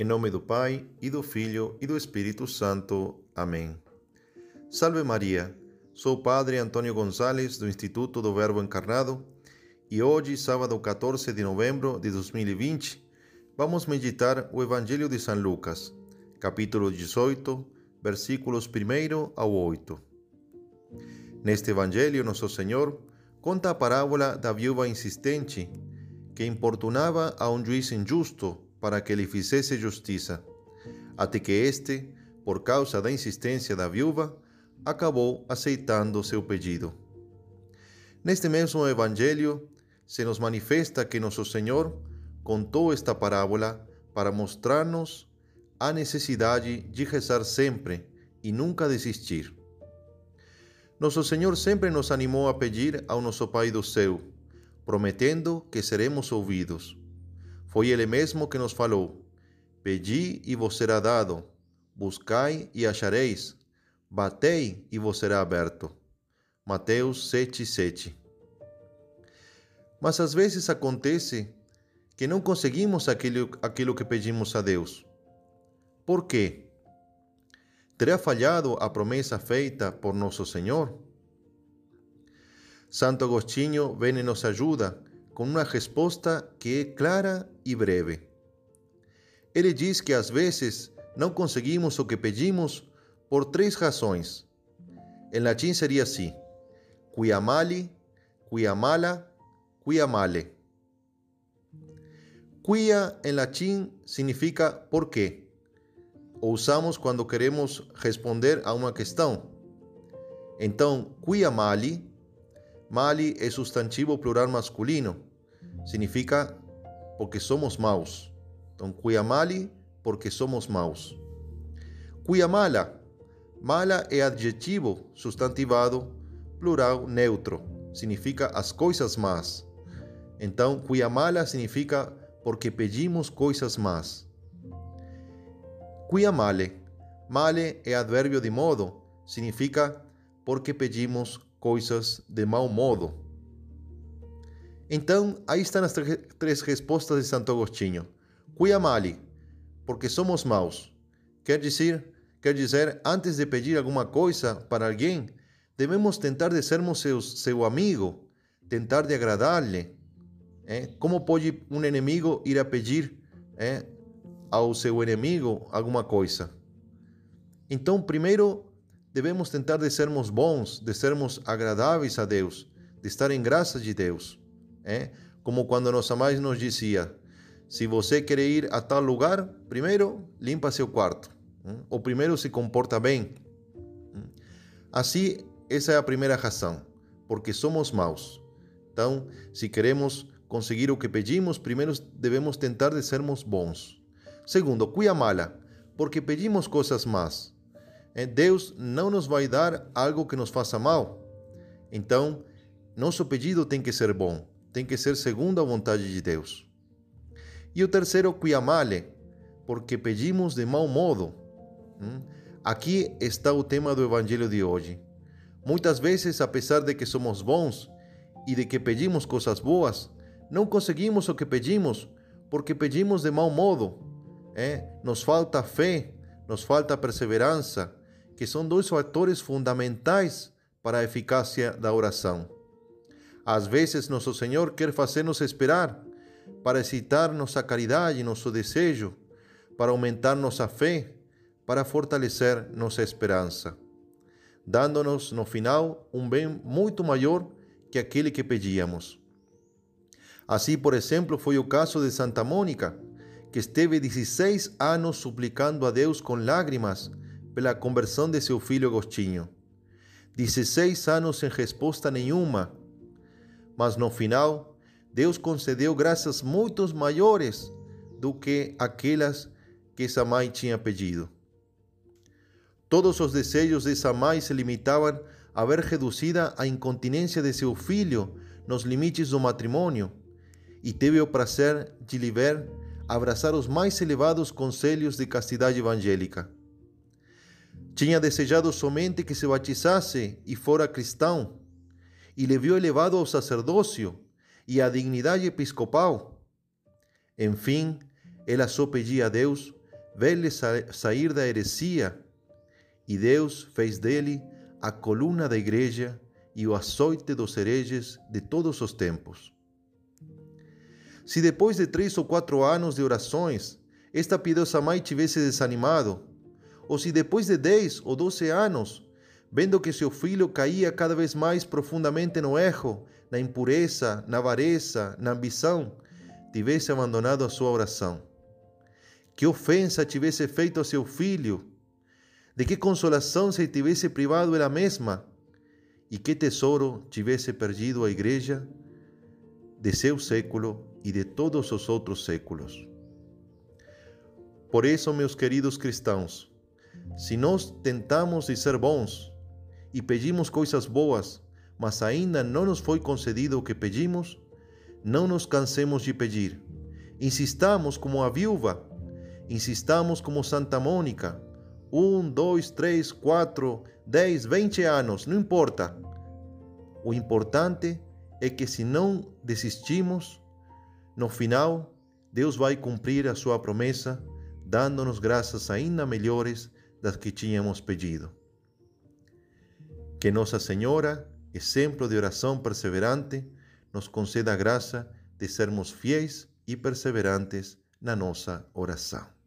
Em nome do Pai, e do Filho, e do Espírito Santo. Amém. Salve Maria, sou o Padre Antônio Gonzalez, do Instituto do Verbo Encarnado, e hoje, sábado 14 de novembro de 2020, vamos meditar o Evangelho de São Lucas, capítulo 18, versículos 1 ao 8. Neste Evangelho, Nosso Senhor conta a parábola da viúva insistente que importunava a um juiz injusto para que lhe fizesse justiça, até que este, por causa da insistência da viúva, acabou aceitando seu pedido. Neste mesmo Evangelho, se nos manifesta que Nosso Senhor contou esta parábola para mostrar-nos a necessidade de rezar sempre e nunca desistir. Nosso Senhor sempre nos animou a pedir ao nosso Pai do céu, prometendo que seremos ouvidos. Foi Ele mesmo que nos falou: Pedi e vos será dado, buscai e achareis, batei e vos será aberto. Mateus 7, 7. Mas às vezes acontece que não conseguimos aquilo, aquilo que pedimos a Deus. Por quê? Terá falhado a promessa feita por nosso Senhor? Santo Agostinho vem e nos ajuda com uma resposta que é clara e breve. Ele diz que às vezes não conseguimos o que pedimos por três razões. Em latim seria assim: quia mali, quia mala, quia em latim significa por quê. O usamos quando queremos responder a uma questão. Então, quia mali, mali é substantivo plural masculino significa porque somos maus. Então, cuia mali, porque somos maus. Cuia mala, mala é adjetivo substantivado, plural neutro, significa as coisas más. Então, cuia mala significa porque pedimos coisas más. Cuia male, male é advérbio de modo, significa porque pedimos coisas de mau modo. Então, aí estão as três respostas de Santo Agostinho. Cuia mali, porque somos maus. Quer dizer, quer dizer, antes de pedir alguma coisa para alguém, devemos tentar de sermos seu, seu amigo, tentar de agradar-lhe. É? Como pode um inimigo ir a pedir é, ao seu inimigo alguma coisa? Então, primeiro, devemos tentar de sermos bons, de sermos agradáveis a Deus, de estar em graça de Deus. É? Como quando nossa mãe nos dizia: se você quer ir a tal lugar, primeiro limpa seu quarto, ou primeiro se comporta bem. Assim, essa é a primeira razão, porque somos maus. Então, se queremos conseguir o que pedimos, primeiro devemos tentar de sermos bons. Segundo, cuia mala, porque pedimos coisas más. Deus não nos vai dar algo que nos faça mal. Então, nosso pedido tem que ser bom tem que ser segundo a vontade de Deus. E o terceiro, cuiamale, porque pedimos de mau modo. Hum? Aqui está o tema do Evangelho de hoje. Muitas vezes, apesar de que somos bons e de que pedimos coisas boas, não conseguimos o que pedimos porque pedimos de mau modo. É? Nos falta fé, nos falta perseverança, que são dois fatores fundamentais para a eficácia da oração. Às vezes, nosso Senhor quer fazer-nos esperar para excitar nossa caridade, nosso desejo, para aumentar nossa fé, para fortalecer nossa esperança, dando-nos no final um bem muito maior que aquele que pedíamos. Assim, por exemplo, foi o caso de Santa Mônica, que esteve 16 anos suplicando a Deus com lágrimas pela conversão de seu filho Agostinho. 16 anos sem resposta nenhuma mas no final, Deus concedeu graças muito maiores do que aquelas que essa mãe tinha pedido. Todos os desejos dessa mãe se limitavam a ver reduzida a incontinência de seu filho nos limites do matrimônio e teve o prazer de lhe ver abraçar os mais elevados conselhos de castidade evangélica. Tinha desejado somente que se batizasse e fora cristão, e le viu elevado ao sacerdócio e à dignidade episcopal. Enfim, ela só pedia a Deus vê-le sair da heresia, e Deus fez dele a coluna da igreja e o açoite dos hereges de todos os tempos. Se depois de três ou quatro anos de orações, esta piedosa mãe tivesse desanimado, ou se depois de dez ou doze anos, vendo que seu filho caía cada vez mais profundamente no erro, na impureza, na avareza, na ambição, tivesse abandonado a sua oração. Que ofensa tivesse feito a seu filho, de que consolação se tivesse privado ela mesma, e que tesouro tivesse perdido a igreja de seu século e de todos os outros séculos. Por isso, meus queridos cristãos, se nós tentamos de ser bons e pedimos coisas boas, mas ainda não nos foi concedido o que pedimos, não nos cansemos de pedir. Insistamos como a viúva, insistamos como Santa Mônica, um, dois, três, quatro, dez, vinte anos, não importa. O importante é que se não desistimos, no final, Deus vai cumprir a sua promessa, dando-nos graças ainda melhores das que tínhamos pedido. Que Nossa Senhora, exemplo de oração perseverante, nos conceda a graça de sermos fiéis e perseverantes na nossa oração.